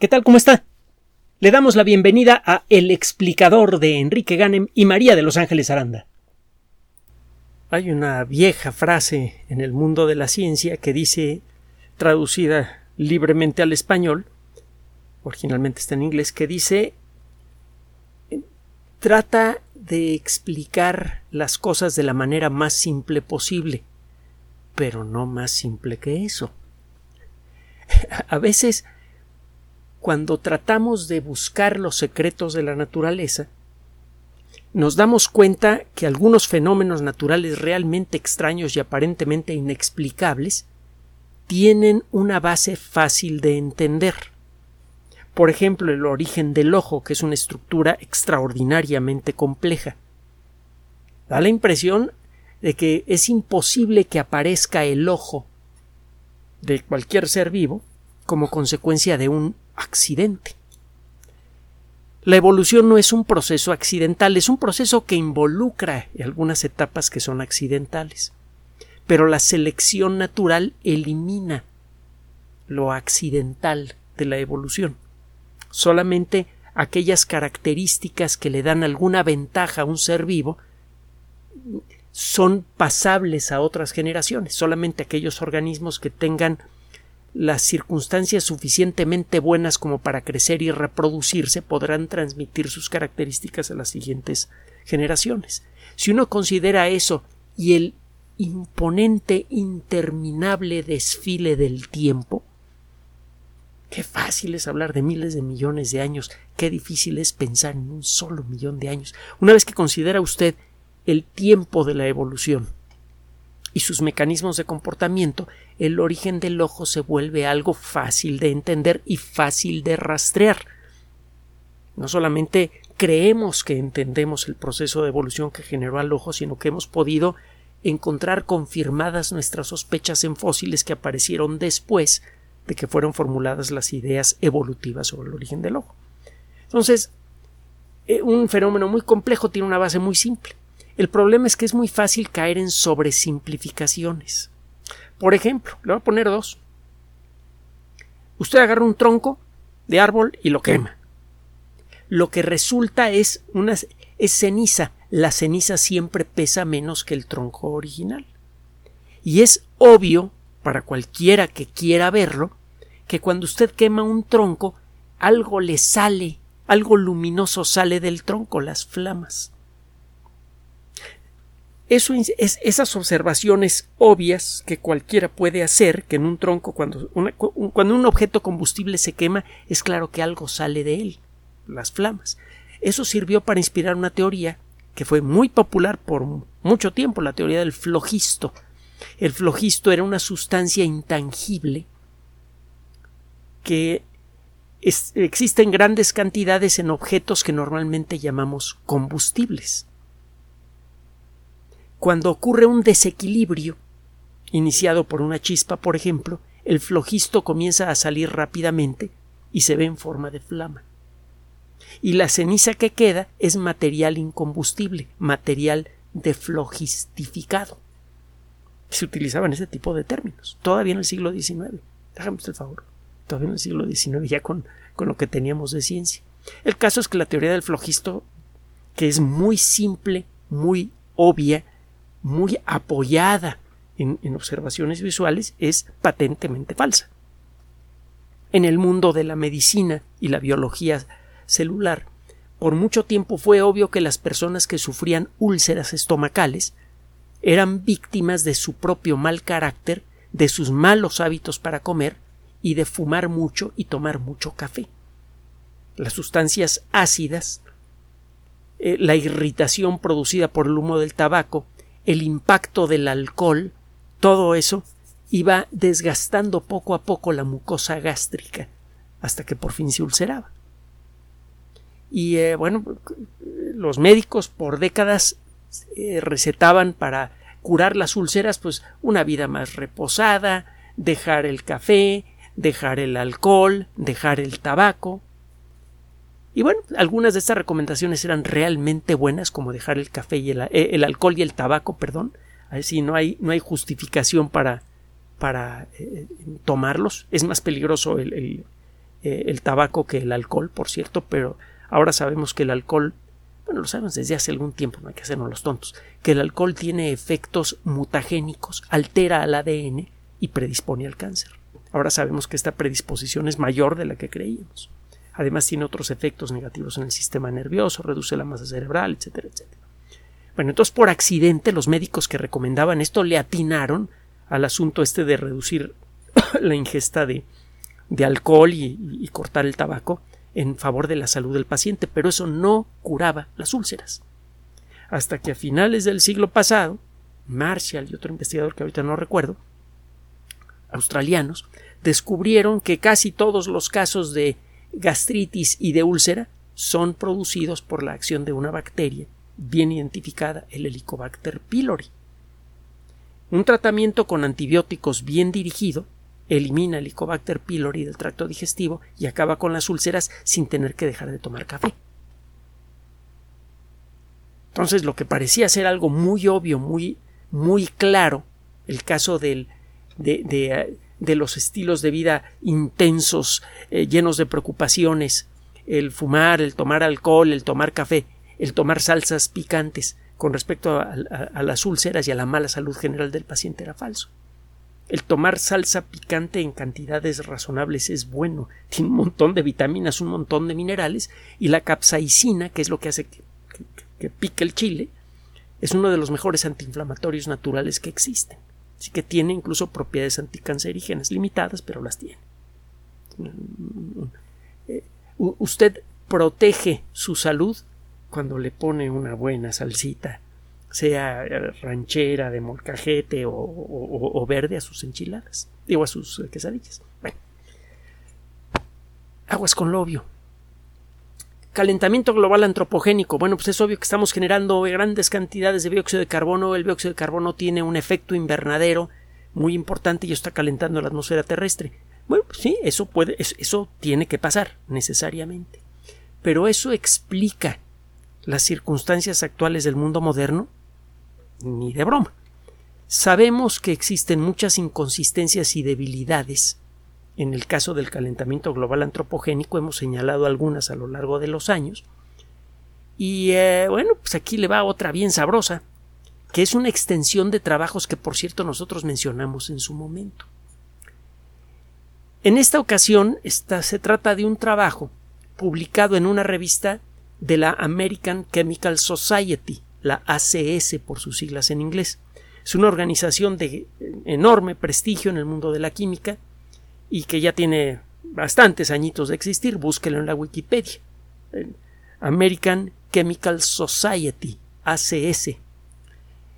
¿Qué tal? ¿Cómo está? Le damos la bienvenida a El explicador de Enrique Ganem y María de Los Ángeles Aranda. Hay una vieja frase en el mundo de la ciencia que dice, traducida libremente al español, originalmente está en inglés, que dice trata de explicar las cosas de la manera más simple posible, pero no más simple que eso. A veces cuando tratamos de buscar los secretos de la naturaleza, nos damos cuenta que algunos fenómenos naturales realmente extraños y aparentemente inexplicables tienen una base fácil de entender. Por ejemplo, el origen del ojo, que es una estructura extraordinariamente compleja. Da la impresión de que es imposible que aparezca el ojo de cualquier ser vivo como consecuencia de un accidente. La evolución no es un proceso accidental, es un proceso que involucra algunas etapas que son accidentales. Pero la selección natural elimina lo accidental de la evolución. Solamente aquellas características que le dan alguna ventaja a un ser vivo son pasables a otras generaciones. Solamente aquellos organismos que tengan las circunstancias suficientemente buenas como para crecer y reproducirse podrán transmitir sus características a las siguientes generaciones. Si uno considera eso y el imponente, interminable desfile del tiempo, qué fácil es hablar de miles de millones de años, qué difícil es pensar en un solo millón de años. Una vez que considera usted el tiempo de la evolución, y sus mecanismos de comportamiento, el origen del ojo se vuelve algo fácil de entender y fácil de rastrear. No solamente creemos que entendemos el proceso de evolución que generó al ojo, sino que hemos podido encontrar confirmadas nuestras sospechas en fósiles que aparecieron después de que fueron formuladas las ideas evolutivas sobre el origen del ojo. Entonces, eh, un fenómeno muy complejo tiene una base muy simple. El problema es que es muy fácil caer en sobresimplificaciones. Por ejemplo, le voy a poner dos. Usted agarra un tronco de árbol y lo quema. Lo que resulta es una es ceniza. La ceniza siempre pesa menos que el tronco original. Y es obvio para cualquiera que quiera verlo que cuando usted quema un tronco algo le sale, algo luminoso sale del tronco, las flamas. Es esas observaciones obvias que cualquiera puede hacer, que en un tronco, cuando, cuando un objeto combustible se quema, es claro que algo sale de él, las flamas. Eso sirvió para inspirar una teoría que fue muy popular por mucho tiempo, la teoría del flogisto. El flogisto era una sustancia intangible que existe en grandes cantidades en objetos que normalmente llamamos combustibles cuando ocurre un desequilibrio, iniciado por una chispa, por ejemplo, el flogisto comienza a salir rápidamente y se ve en forma de flama. Y la ceniza que queda es material incombustible, material deflogistificado. Se utilizaban ese tipo de términos, todavía en el siglo XIX. Déjame el favor, todavía en el siglo XIX, ya con, con lo que teníamos de ciencia. El caso es que la teoría del flogisto, que es muy simple, muy obvia, muy apoyada en, observaciones visuales es patentemente falsa. En el mundo de la medicina y la biología celular, por mucho tiempo fue obvio que las personas que sufrían úlceras estomacales eran víctimas de su propio mal carácter, de sus malos hábitos para comer y de fumar mucho y tomar mucho café. Las sustancias ácidas, eh, la irritación producida por el humo del tabaco el impacto del alcohol, todo eso iba desgastando poco a poco la mucosa gástrica hasta que por fin se ulceraba. Y eh, bueno, los médicos por décadas eh, recetaban para curar las úlceras pues una vida más reposada, dejar el café, dejar el alcohol, dejar el tabaco, y bueno, algunas de estas recomendaciones eran realmente buenas, como dejar el café y el, eh, alcohol y el tabaco, perdón. Así no hay, no hay justificación para, para eh, tomarlos. Es más peligroso el, eh, el tabaco que el alcohol, por cierto, pero ahora sabemos que el alcohol, bueno, lo sabemos desde hace algún tiempo, no hay que hacernos los tontos, que el alcohol tiene efectos mutagénicos, altera al ADN y predispone al cáncer. Ahora sabemos que esta predisposición es mayor de la que creíamos. Además tiene otros efectos negativos en el sistema nervioso, reduce la masa cerebral, etcétera, etcétera. Bueno, entonces por accidente los médicos que recomendaban esto le atinaron al asunto este de reducir la ingesta de, de alcohol y, y, cortar el tabaco en favor de la salud del paciente, pero eso no curaba las úlceras. Hasta que a finales del siglo pasado, Marshall y otro investigador que ahorita no recuerdo, australianos, descubrieron que casi todos los casos de gastritis y de úlcera son producidos por la acción de una bacteria bien identificada, el Helicobacter pylori. Un tratamiento con antibióticos bien dirigido elimina el Helicobacter pylori del tracto digestivo y acaba con las úlceras sin tener que dejar de tomar café. Entonces, lo que parecía ser algo muy obvio, muy, muy claro, el caso del, de, de, de los estilos de vida intensos, eh, llenos de preocupaciones, el fumar, el tomar alcohol, el tomar café, el tomar salsas picantes con respecto a, las úlceras y a la mala salud general del paciente era falso. El tomar salsa picante en cantidades razonables es bueno, tiene un montón de vitaminas, un montón de minerales, y la capsaicina, que es lo que hace que, que, que pique el chile, es uno de los mejores antiinflamatorios naturales que existen. Así que tiene incluso propiedades anticancerígenas limitadas, pero las tiene. Eh, usted protege su salud cuando le pone una buena salsita, sea ranchera, de molcajete o, verde a sus enchiladas, digo a sus quesadillas. Aguas con lobio. Calentamiento global antropogénico. Bueno, pues es obvio que estamos generando grandes cantidades de dióxido de carbono. El dióxido de carbono tiene un efecto invernadero muy importante y está calentando la atmósfera terrestre. Bueno, pues sí, eso puede, eso tiene que pasar necesariamente. Pero eso explica las circunstancias actuales del mundo moderno ni de broma. Sabemos que existen muchas inconsistencias y debilidades en el caso del calentamiento global antropogénico hemos señalado algunas a lo largo de los años. Y eh, bueno, pues aquí le va otra bien sabrosa, que es una extensión de trabajos que por cierto nosotros mencionamos en su momento. En esta ocasión se trata de un trabajo publicado en una revista de la American Chemical Society, la ACS por sus siglas en inglés. Es una organización de enorme prestigio en el mundo de la química y que ya tiene bastantes añitos de existir, búsquelo en la Wikipedia. American Chemical Society, ACS.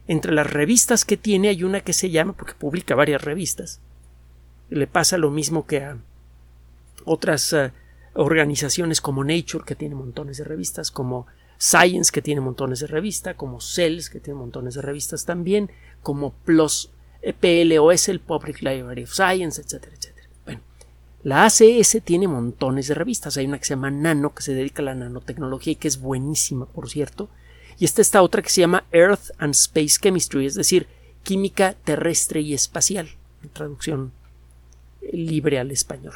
Entre las revistas que tiene hay una que se llama, porque publica varias revistas, le pasa lo mismo que a otras uh, organizaciones como Nature, que tiene montones de revistas, como Science, que tiene montones de revistas, como Cells, que tiene montones de revistas también, como PLOS, eh, PLOS, el Public Library of Science, etcétera, etcétera. La ACS tiene montones de revistas. Hay una que se llama Nano, que se dedica a la nanotecnología y que es buenísima, por cierto. Y está esta otra que se llama Earth and Space Chemistry, es decir, química terrestre y espacial, en traducción libre al español.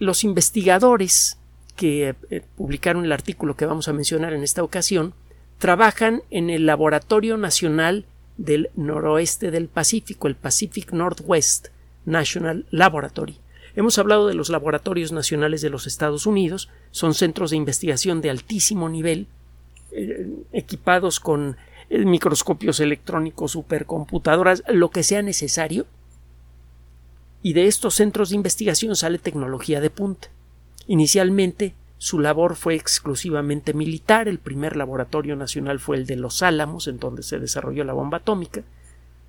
Los investigadores que eh, publicaron el artículo que vamos a mencionar en esta ocasión trabajan en el Laboratorio Nacional del Noroeste del Pacífico, el Pacific Northwest, National Laboratory. Hemos hablado de los laboratorios nacionales de los Estados Unidos, son centros de investigación de altísimo nivel, eh, equipados con eh, microscopios electrónicos, supercomputadoras, lo que sea necesario. Y de estos centros de investigación sale tecnología de punta. Inicialmente su labor fue exclusivamente militar, el primer laboratorio nacional fue el de Los Álamos, en donde se desarrolló la bomba atómica,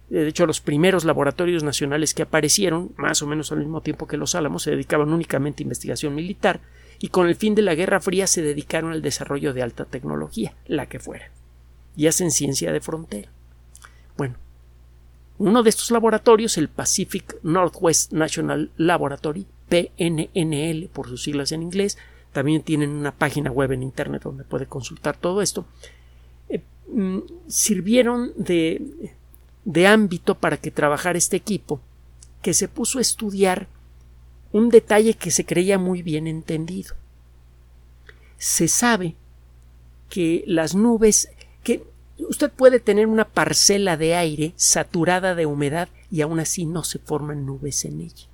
de hecho, los primeros laboratorios nacionales que aparecieron, más o menos al mismo tiempo que los Álamos, se dedicaban únicamente a investigación militar y con el fin de la Guerra Fría se dedicaron al desarrollo de alta tecnología, la que fuera, y hacen ciencia de frontera. Bueno, uno de estos laboratorios, el Pacific Northwest National Laboratory, PNNL por sus siglas en inglés, también tienen una página web en Internet donde puede consultar todo esto, eh, mm, sirvieron de de ámbito para que trabajara este equipo, que se puso a estudiar un detalle que se creía muy bien entendido. Se sabe que las nubes, que usted puede tener una parcela de aire saturada de humedad y aún así no se forman nubes en ella.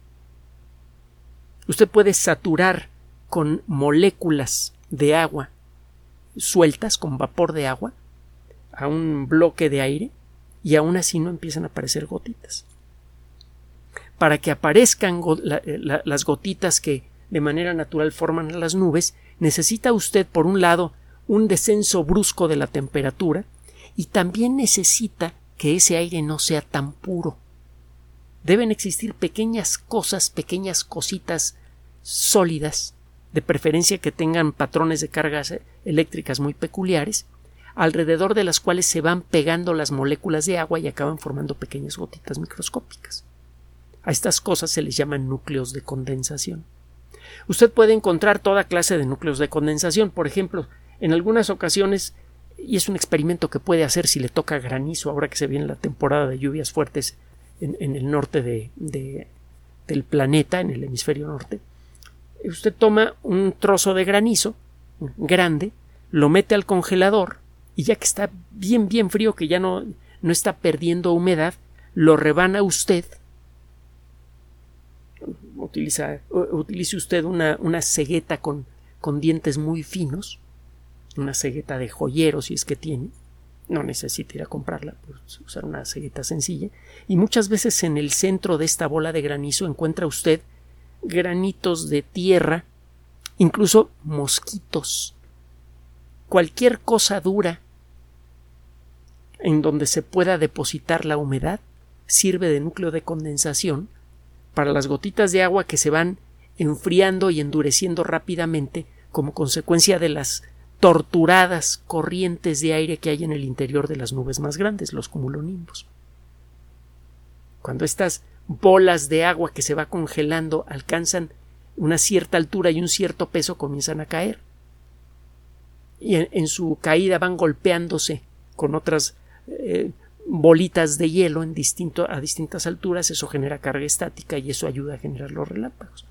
Usted puede saturar con moléculas de agua sueltas, con vapor de agua, a un bloque de aire y aún así no empiezan a aparecer gotitas. Para que aparezcan eh, las gotitas que de manera natural forman las nubes, necesita usted, por un lado, un descenso brusco de la temperatura y también necesita que ese aire no sea tan puro. Deben existir pequeñas cosas, pequeñas cositas sólidas, de preferencia que tengan patrones de cargas eléctricas muy peculiares, alrededor de las cuales se van pegando las moléculas de agua y acaban formando pequeñas gotitas microscópicas. A estas cosas se les llaman núcleos de condensación. Usted puede encontrar toda clase de núcleos de condensación, por ejemplo, en algunas ocasiones, y es un experimento que puede hacer si le toca granizo ahora que se viene la temporada de lluvias fuertes en, el norte de, del planeta, en el hemisferio norte, usted toma un trozo de granizo grande, lo mete al congelador y ya que está bien bien frío, que ya no, no está perdiendo humedad, lo rebana usted. Utiliza, utilice usted una, una cegueta con, con dientes muy finos, una cegueta de joyero si es que tiene, no necesita ir a comprarla, pues usar una cegueta sencilla, y muchas veces en el centro de esta bola de granizo encuentra usted granitos de tierra, incluso mosquitos, cualquier cosa dura en donde se pueda depositar la humedad sirve de núcleo de condensación para las gotitas de agua que se van enfriando y endureciendo rápidamente como consecuencia de las torturadas corrientes de aire que hay en el interior de las nubes más grandes, los cumulonimbos. Cuando estas bolas de agua que se va congelando alcanzan una cierta altura y un cierto peso comienzan a caer. Y en, su caída van golpeándose con otras eh, bolitas de hielo en distinto, a distintas alturas, eso genera carga estática y eso ayuda a generar los relámpagos.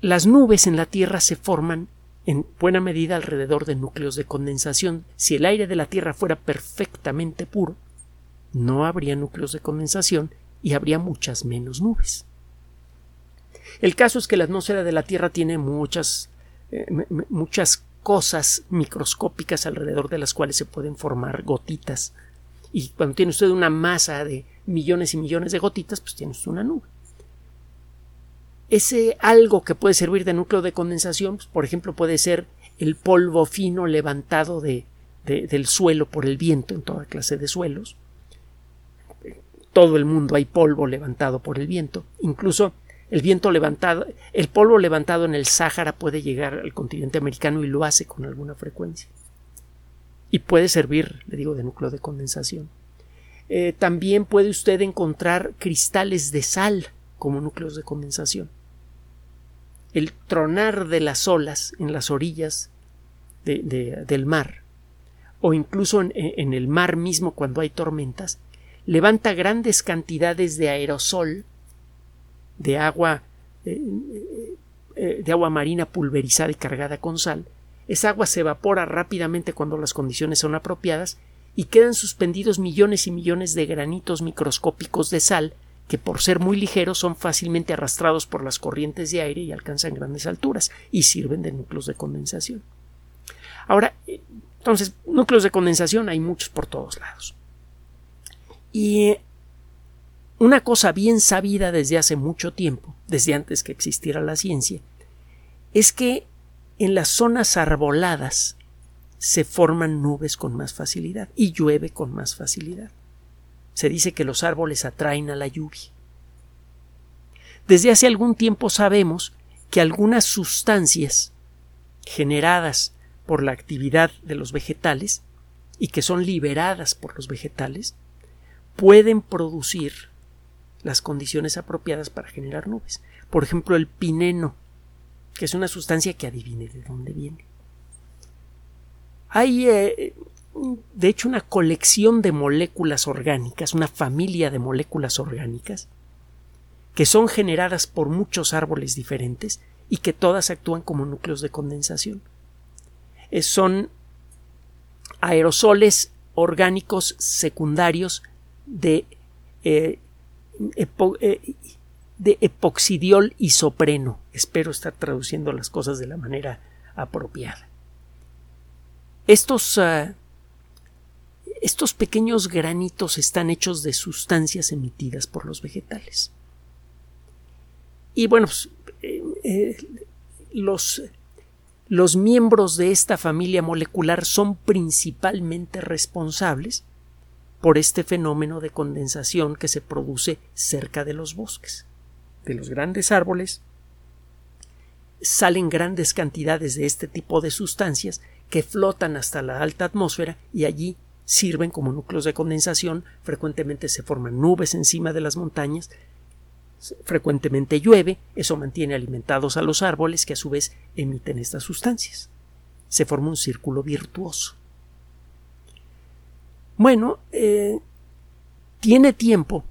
Las nubes en la Tierra se forman en buena medida alrededor de núcleos de condensación. Si el aire de la Tierra fuera perfectamente puro, no habría núcleos de condensación y habría muchas menos nubes. El caso es que la atmósfera de la Tierra tiene muchas, eh, muchas cosas microscópicas alrededor de las cuales se pueden formar gotitas. Y cuando tiene usted una masa de millones y millones de gotitas, pues tiene usted una nube. Ese algo que puede servir de núcleo de condensación, pues, por ejemplo, puede ser el polvo fino levantado de, del suelo por el viento en toda clase de suelos, todo el mundo hay polvo levantado por el viento. Incluso el viento levantado, el polvo levantado en el Sáhara puede llegar al continente americano y lo hace con alguna frecuencia. Y puede servir, le digo, de núcleo de condensación. Eh, también puede usted encontrar cristales de sal como núcleos de condensación. El tronar de las olas en las orillas del mar, o incluso en el mar mismo cuando hay tormentas, levanta grandes cantidades de aerosol, de agua, eh, eh, eh, de agua marina pulverizada y cargada con sal. Esa agua se evapora rápidamente cuando las condiciones son apropiadas y quedan suspendidos millones y millones de granitos microscópicos de sal que por ser muy ligeros son fácilmente arrastrados por las corrientes de aire y alcanzan grandes alturas y sirven de núcleos de condensación. Ahora, entonces, núcleos de condensación hay muchos por todos lados. Y una cosa bien sabida desde hace mucho tiempo, desde antes que existiera la ciencia, es que en las zonas arboladas se forman nubes con más facilidad y llueve con más facilidad. Se dice que los árboles atraen a la lluvia. Desde hace algún tiempo sabemos que algunas sustancias generadas por la actividad de los vegetales y que son liberadas por los vegetales pueden producir las condiciones apropiadas para generar nubes. Por ejemplo, el pineno, que es una sustancia que adivine de dónde viene. Hay, eh, de hecho, una colección de moléculas orgánicas, una familia de moléculas orgánicas, que son generadas por muchos árboles diferentes y que todas actúan como núcleos de condensación. Eh, son aerosoles orgánicos secundarios de, eh, eh, de epoxidiol isopreno. Espero estar traduciendo las cosas de la manera apropiada. Estos, ah, estos pequeños granitos están hechos de sustancias emitidas por los vegetales. Y bueno, pues, los los miembros de esta familia molecular son principalmente responsables por este fenómeno de condensación que se produce cerca de los bosques. De los grandes árboles salen grandes cantidades de este tipo de sustancias que flotan hasta la alta atmósfera y allí sirven como núcleos de condensación, frecuentemente se forman nubes encima de las montañas frecuentemente llueve, eso mantiene alimentados a los árboles que a su vez emiten estas sustancias. Se forma un círculo virtuoso. Bueno, eh, tiene tiempo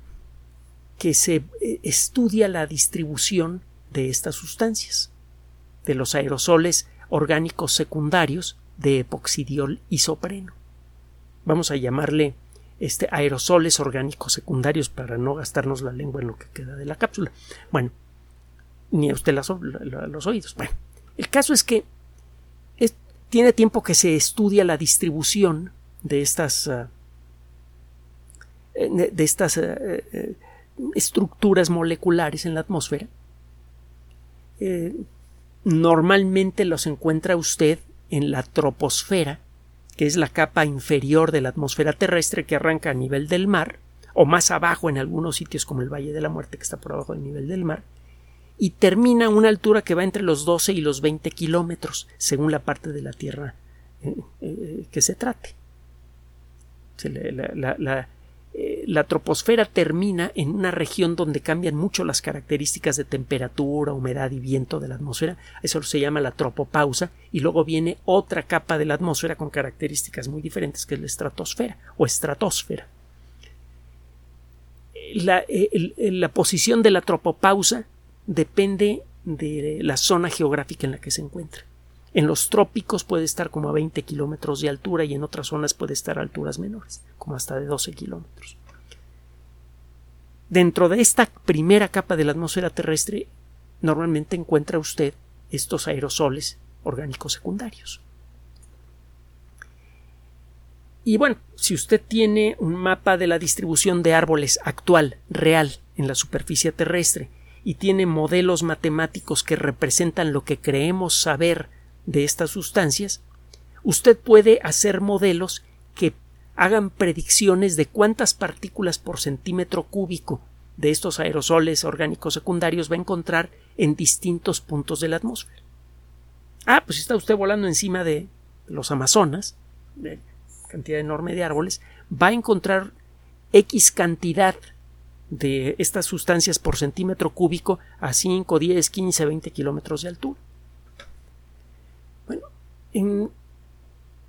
que se eh, estudia la distribución de estas sustancias, de los aerosoles orgánicos secundarios de epoxidiol isopreno. Vamos a llamarle este, aerosoles orgánicos secundarios para no gastarnos la lengua en lo que queda de la cápsula. Bueno, ni a usted los oídos. Bueno, el caso es que tiene tiempo que se estudia la distribución de estas ah, de, estas ah, eh, estructuras moleculares en la atmósfera. Eh, normalmente los encuentra usted en la troposfera, que es la capa inferior de la atmósfera terrestre que arranca a nivel del mar, o más abajo en algunos sitios como el Valle de la Muerte, que está por abajo del nivel del mar, y termina a una altura que va entre los 12 y los 20 kilómetros, según la parte de la Tierra eh, eh, que se trate. eh, la troposfera termina en una región donde cambian mucho las características de temperatura, humedad y viento de la atmósfera. Eso se llama la tropopausa. Y luego viene otra capa de la atmósfera con características muy diferentes, que es la estratosfera o estratosfera. La, eh, la posición de la tropopausa depende de la zona geográfica en la que se encuentra. En los trópicos puede estar como a 20 kilómetros de altura y en otras zonas puede estar a alturas menores, como hasta de 12 kilómetros. Dentro de esta primera capa de la atmósfera terrestre, normalmente encuentra usted estos aerosoles orgánicos secundarios. Y bueno, si usted tiene un mapa de la distribución de árboles actual, real, en la superficie terrestre, y tiene modelos matemáticos que representan lo que creemos saber de estas sustancias, usted puede hacer modelos que hagan predicciones de cuántas partículas por centímetro cúbico de estos aerosoles orgánicos secundarios va a encontrar en distintos puntos de la atmósfera. Ah, pues está usted volando encima de los Amazonas, cantidad enorme de árboles, va a encontrar X cantidad de estas sustancias por centímetro cúbico a 5, 10, 15, 20 kilómetros de altura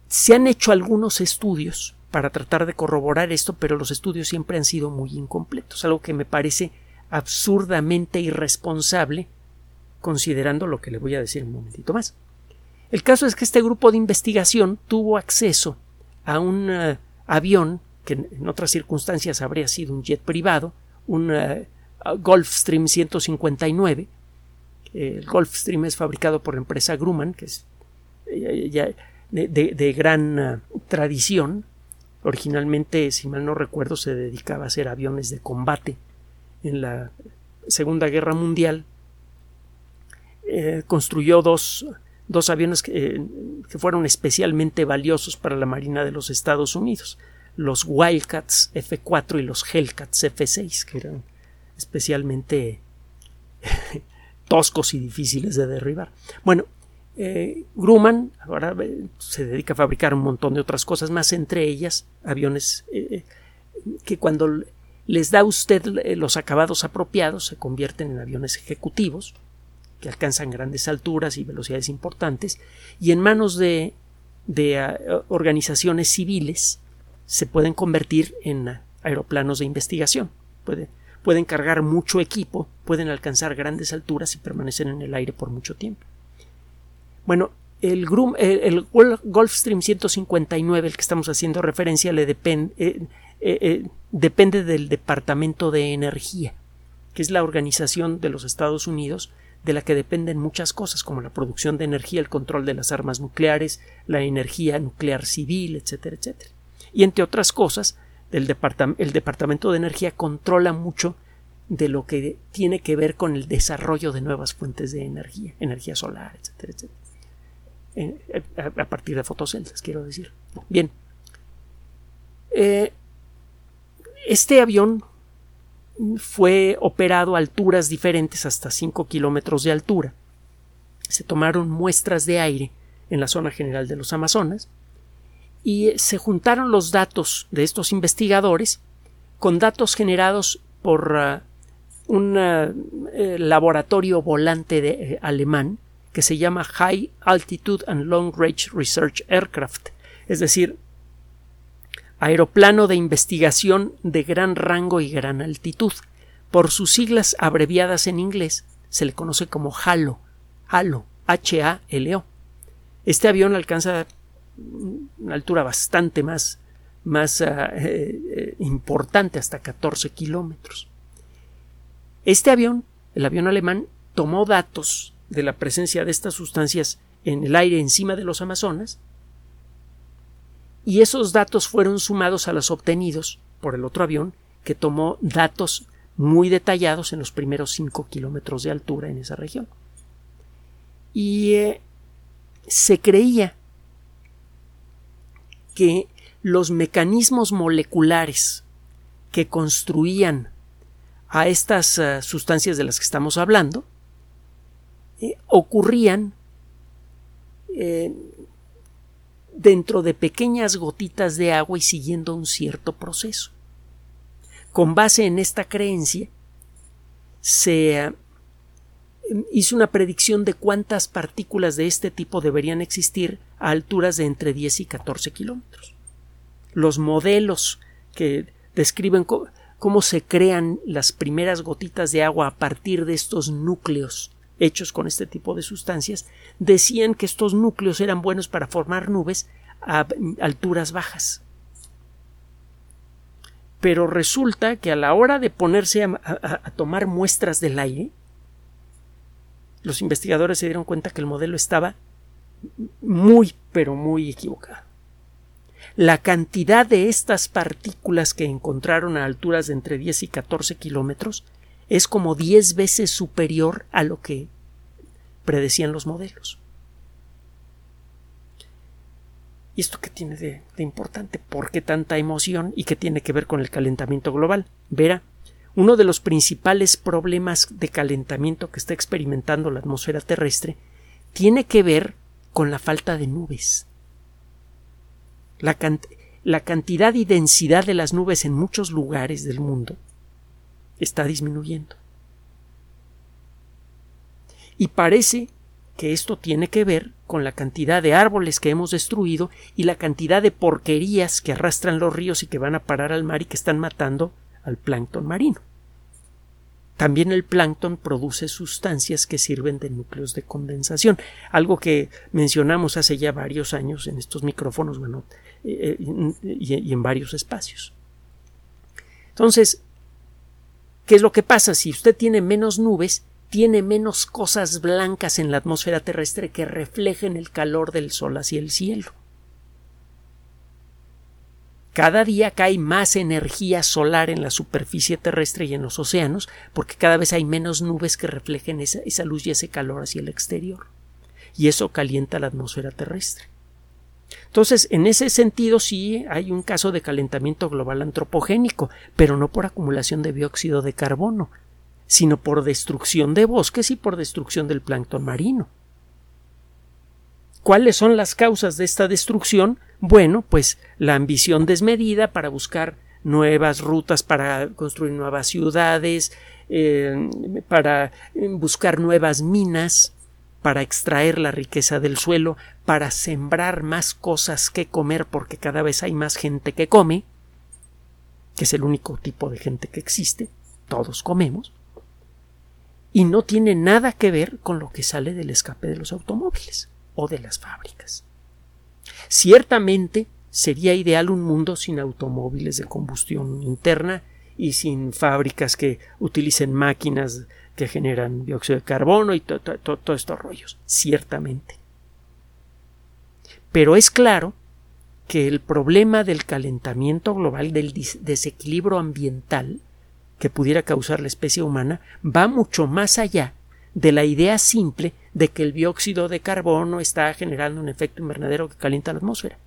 se han hecho algunos estudios para tratar de corroborar esto, pero los estudios siempre han sido muy incompletos, algo que me parece absurdamente irresponsable considerando lo que le voy a decir un momentito más. El caso es que este grupo de investigación tuvo acceso a un eh, avión que en otras circunstancias habría sido un jet privado, un uh, Gulfstream 159. El Gulfstream es fabricado por la empresa Grumman, que es de, gran tradición. Originalmente, si mal no recuerdo, se dedicaba a hacer aviones de combate en la Segunda Guerra Mundial. Eh, construyó dos, aviones que, que, fueron especialmente valiosos para la Marina de los Estados Unidos, los Wildcats F4 y los Hellcats F6, que eran especialmente toscos y difíciles de derribar. Bueno, eh, Grumman ahora eh, se dedica a fabricar un montón de otras cosas más, entre ellas aviones eh, que cuando les da usted los acabados apropiados se convierten en aviones ejecutivos que alcanzan grandes alturas y velocidades importantes y en manos de, organizaciones civiles se pueden convertir en aeroplanos de investigación. Puede, pueden cargar mucho equipo, pueden alcanzar grandes alturas y permanecer en el aire por mucho tiempo. Bueno, el, el, Gulfstream 159, el que estamos haciendo referencia, le depende, eh, eh, eh, depende del Departamento de Energía, que es la organización de los Estados Unidos de la que dependen muchas cosas, como la producción de energía, el control de las armas nucleares, la energía nuclear civil, etcétera, etcétera. Y entre otras cosas, el, Departamento de Energía controla mucho de lo que tiene que ver con el desarrollo de nuevas fuentes de energía, energía solar, etcétera, etcétera. Eh, a partir de fotocentros, quiero decir. Bien. Eh, este avión fue operado a alturas diferentes, hasta 5 kilómetros de altura. Se tomaron muestras de aire en la zona general de los Amazonas y se juntaron los datos de estos investigadores con datos generados por uh, un uh, eh, laboratorio volante de, eh, alemán que se llama High Altitude and Long Range Research Aircraft, es decir, aeroplano de investigación de gran rango y gran altitud. Por sus siglas abreviadas en inglés se le conoce como HALO, HALO, H-A-L-O. Este avión alcanza una altura bastante más, más ah, eh, importante, hasta 14 kilómetros. Este avión, el avión alemán, tomó datos de la presencia de estas sustancias en el aire encima de los Amazonas y esos datos fueron sumados a los obtenidos por el otro avión que tomó datos muy detallados en los primeros 5 kilómetros de altura en esa región. Y eh, se creía que los mecanismos moleculares que construían a estas eh, sustancias de las que estamos hablando eh, ocurrían dentro de pequeñas gotitas de agua y siguiendo un cierto proceso. Con base en esta creencia, se eh, hizo una predicción de cuántas partículas de este tipo deberían existir a alturas de entre 10 y 14 kilómetros. Los modelos que describen cómo se crean las primeras gotitas de agua a partir de estos núcleos hechos con este tipo de sustancias, decían que estos núcleos eran buenos para formar nubes a alturas bajas. Pero resulta que a la hora de ponerse a, tomar muestras del aire, los investigadores se dieron cuenta que el modelo estaba muy, pero muy equivocado. La cantidad de estas partículas que encontraron a alturas de entre 10 y 14 kilómetros es como 10 veces superior a lo que predecían los modelos. ¿Y esto qué tiene de, importante? ¿Por qué tanta emoción y qué tiene que ver con el calentamiento global? Verá, uno de los principales problemas de calentamiento que está experimentando la atmósfera terrestre tiene que ver con la falta de nubes. la cantidad y densidad de las nubes en muchos lugares del mundo está disminuyendo. Y parece que esto tiene que ver con la cantidad de árboles que hemos destruido y la cantidad de porquerías que arrastran los ríos y que van a parar al mar y que están matando al plancton marino. También el plancton produce sustancias que sirven de núcleos de condensación, algo que mencionamos hace ya varios años en estos micrófonos eh, eh, y en varios espacios. Entonces, ¿Qué es lo que pasa? Si usted tiene menos nubes, tiene menos cosas blancas en la atmósfera terrestre que reflejen el calor del sol hacia el cielo. Cada día cae más energía solar en la superficie terrestre y en los océanos, porque cada vez hay menos nubes que reflejen esa, esa luz y ese calor hacia el exterior. Y eso calienta la atmósfera terrestre. Entonces, en ese sentido sí hay un caso de calentamiento global antropogénico, pero no por acumulación de dióxido de carbono, sino por destrucción de bosques y por destrucción del plancton marino. ¿Cuáles son las causas de esta destrucción? Bueno, pues la ambición desmedida para buscar nuevas rutas para construir nuevas ciudades, eh, para buscar nuevas minas, para extraer la riqueza del suelo, para sembrar más cosas que comer porque cada vez hay más gente que come, que es el único tipo de gente que existe, todos comemos, y no tiene nada que ver con lo que sale del escape de los automóviles o de las fábricas. Ciertamente sería ideal un mundo sin automóviles de combustión interna y sin fábricas que utilicen máquinas que generan dióxido de carbono y todos estos rollos. Ciertamente. Pero es claro que el problema del calentamiento global, del desequilibrio ambiental que pudiera causar la especie humana, va mucho más allá de la idea simple de que el dióxido de carbono está generando un efecto invernadero que calienta la atmósfera.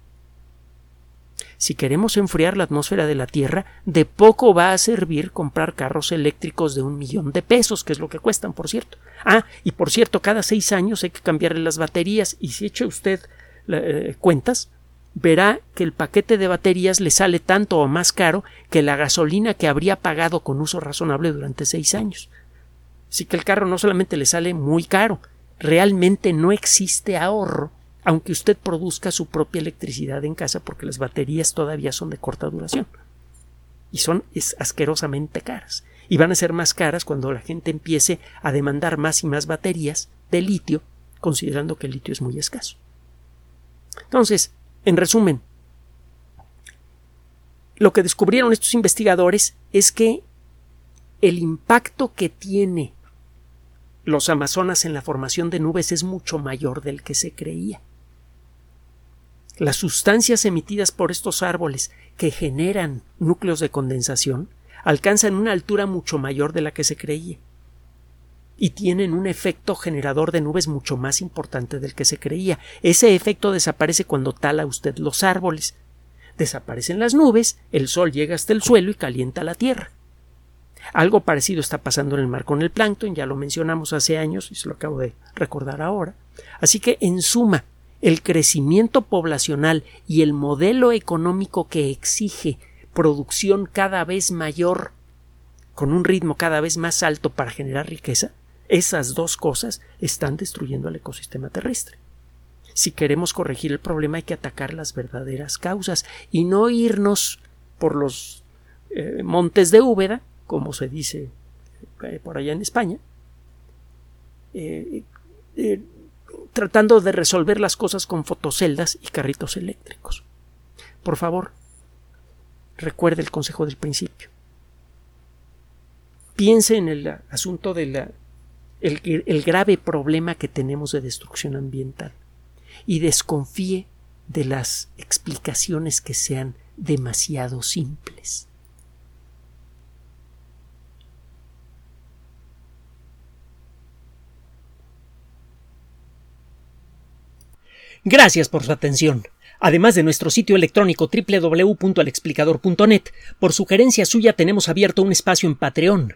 Si queremos enfriar la atmósfera de la Tierra, de poco va a servir comprar carros eléctricos de un millón de pesos, que es lo que cuestan, por cierto. Ah, y por cierto, cada seis años hay que cambiarle las baterías, y si echa usted eh, cuentas, verá que el paquete de baterías le sale tanto o más caro que la gasolina que habría pagado con uso razonable durante seis años. Así que el carro no solamente le sale muy caro, realmente no existe ahorro, aunque usted produzca su propia electricidad en casa porque las baterías todavía son de corta duración. Y son asquerosamente caras. Y van a ser más caras cuando la gente empiece a demandar más y más baterías de litio, considerando que el litio es muy escaso. Entonces, en resumen, lo que descubrieron estos investigadores es que el impacto que tiene los Amazonas en la formación de nubes es mucho mayor del que se creía. Las sustancias emitidas por estos árboles que generan núcleos de condensación alcanzan una altura mucho mayor de la que se creía y tienen un efecto generador de nubes mucho más importante del que se creía. Ese efecto desaparece cuando tala usted los árboles. Desaparecen las nubes, el sol llega hasta el suelo y calienta la tierra. Algo parecido está pasando en el mar con el plancton, ya lo mencionamos hace años y se lo acabo de recordar ahora. Así que, en suma, el crecimiento poblacional y el modelo económico que exige producción cada vez mayor, con un ritmo cada vez más alto para generar riqueza, esas dos cosas están destruyendo el ecosistema terrestre. Si queremos corregir el problema hay que atacar las verdaderas causas y no irnos por los eh, montes de Úbeda, como se dice eh, por allá en España, eh, tratando de resolver las cosas con fotoceldas y carritos eléctricos. Por favor, recuerde el consejo del principio. Piense en el asunto de la el, grave problema que tenemos de destrucción ambiental y desconfíe de las explicaciones que sean demasiado simples. Gracias por su atención. Además de nuestro sitio electrónico www.alexplicador.net, por sugerencia suya tenemos abierto un espacio en Patreon